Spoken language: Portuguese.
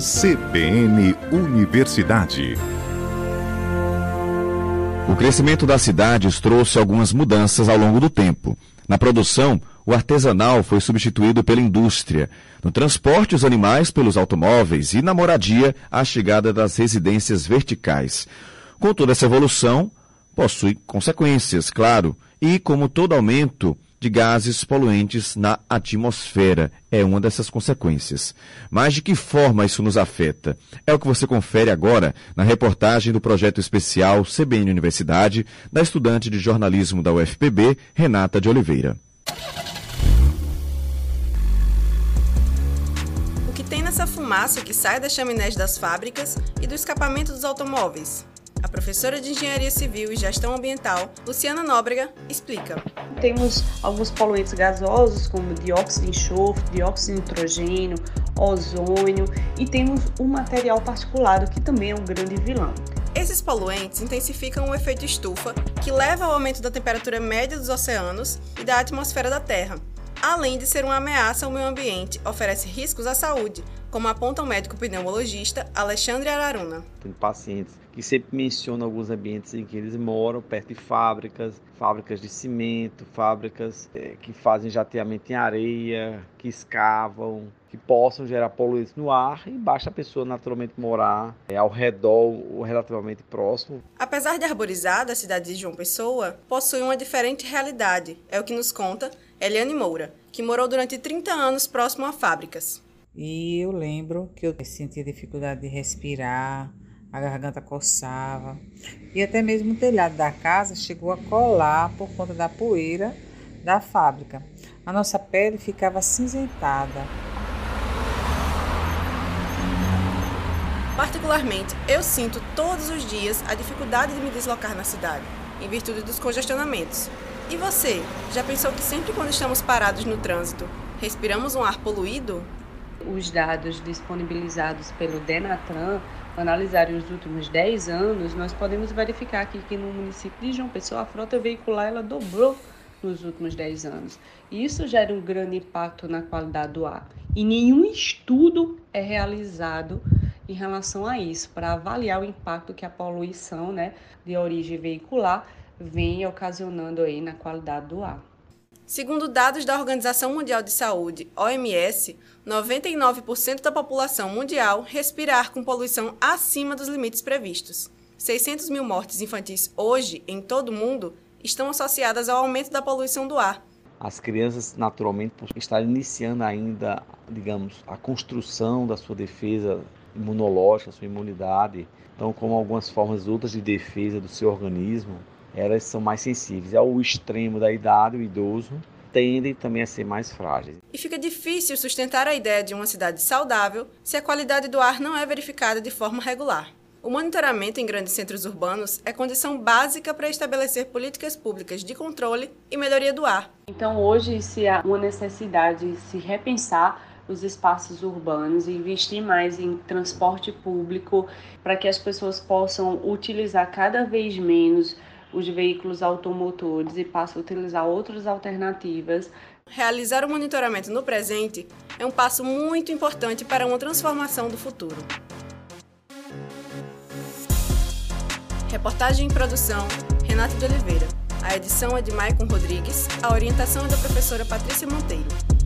CBN Universidade. O crescimento das cidades trouxe algumas mudanças ao longo do tempo. Na produção, o artesanal foi substituído pela indústria. No transporte, os animais pelos automóveis e na moradia, a chegada das residências verticais. Com toda essa evolução, possui consequências, claro, e como todo aumento de gases poluentes na atmosfera. É uma dessas consequências. Mas de que forma isso nos afeta? É o que você confere agora na reportagem do projeto especial CBN Universidade, da estudante de jornalismo da UFPB, Renata de Oliveira. O que tem nessa fumaça que sai das chaminés das fábricas e do escapamento dos automóveis? Professora de Engenharia Civil e Gestão Ambiental, Luciana Nóbrega, explica. Temos alguns poluentes gasosos, como dióxido de enxofre, dióxido de nitrogênio, ozônio, e temos o material particulado, que também é um grande vilão. Esses poluentes intensificam o efeito estufa, que leva ao aumento da temperatura média dos oceanos e da atmosfera da Terra. Além de ser uma ameaça ao meio ambiente, oferece riscos à saúde, como aponta o médico pneumologista Alexandre Araruna. Tem pacientes que sempre mencionam alguns ambientes em que eles moram, perto de fábricas, fábricas de cimento, fábricas é, que fazem jateamento em areia, que escavam, que possam gerar poluentes no ar e basta a pessoa naturalmente morar é, ao redor ou relativamente próximo. Apesar de arborizada, a cidade de João Pessoa possui uma diferente realidade, é o que nos conta Eliane Moura, que morou durante 30 anos próximo a fábricas. E eu lembro que eu sentia dificuldade de respirar, a garganta coçava. E até mesmo o telhado da casa chegou a colar por conta da poeira da fábrica. A nossa pele ficava cinzentada. Particularmente, eu sinto todos os dias a dificuldade de me deslocar na cidade, em virtude dos congestionamentos. E você, já pensou que sempre quando estamos parados no trânsito, respiramos um ar poluído? Os dados disponibilizados pelo Denatran analisarem os últimos 10 anos, nós podemos verificar aqui que no município de João Pessoa a frota veicular ela dobrou nos últimos 10 anos. E isso gera um grande impacto na qualidade do ar. E nenhum estudo é realizado em relação a isso, para avaliar o impacto que a poluição né, de origem veicular vem ocasionando aí na qualidade do ar. Segundo dados da Organização Mundial de Saúde, OMS, 99% da população mundial respira ar com poluição acima dos limites previstos. 600 mil mortes infantis hoje, em todo o mundo, estão associadas ao aumento da poluição do ar. As crianças, naturalmente, por estar iniciando ainda, digamos, a construção da sua defesa imunológica, sua imunidade, então, como algumas formas outras de defesa do seu organismo, elas são mais sensíveis. Ao extremo da idade, o idoso, tendem também a ser mais frágeis. E fica difícil sustentar a ideia de uma cidade saudável se a qualidade do ar não é verificada de forma regular. O monitoramento em grandes centros urbanos é condição básica para estabelecer políticas públicas de controle e melhoria do ar. Então, hoje, se há uma necessidade de se repensar os espaços urbanos e investir mais em transporte público para que as pessoas possam utilizar cada vez menos os veículos automotores e passa a utilizar outras alternativas. Realizar o monitoramento no presente é um passo muito importante para uma transformação do futuro. Reportagem e produção: Renata de Oliveira. A edição é de Maicon Rodrigues, a orientação é da professora Patrícia Monteiro.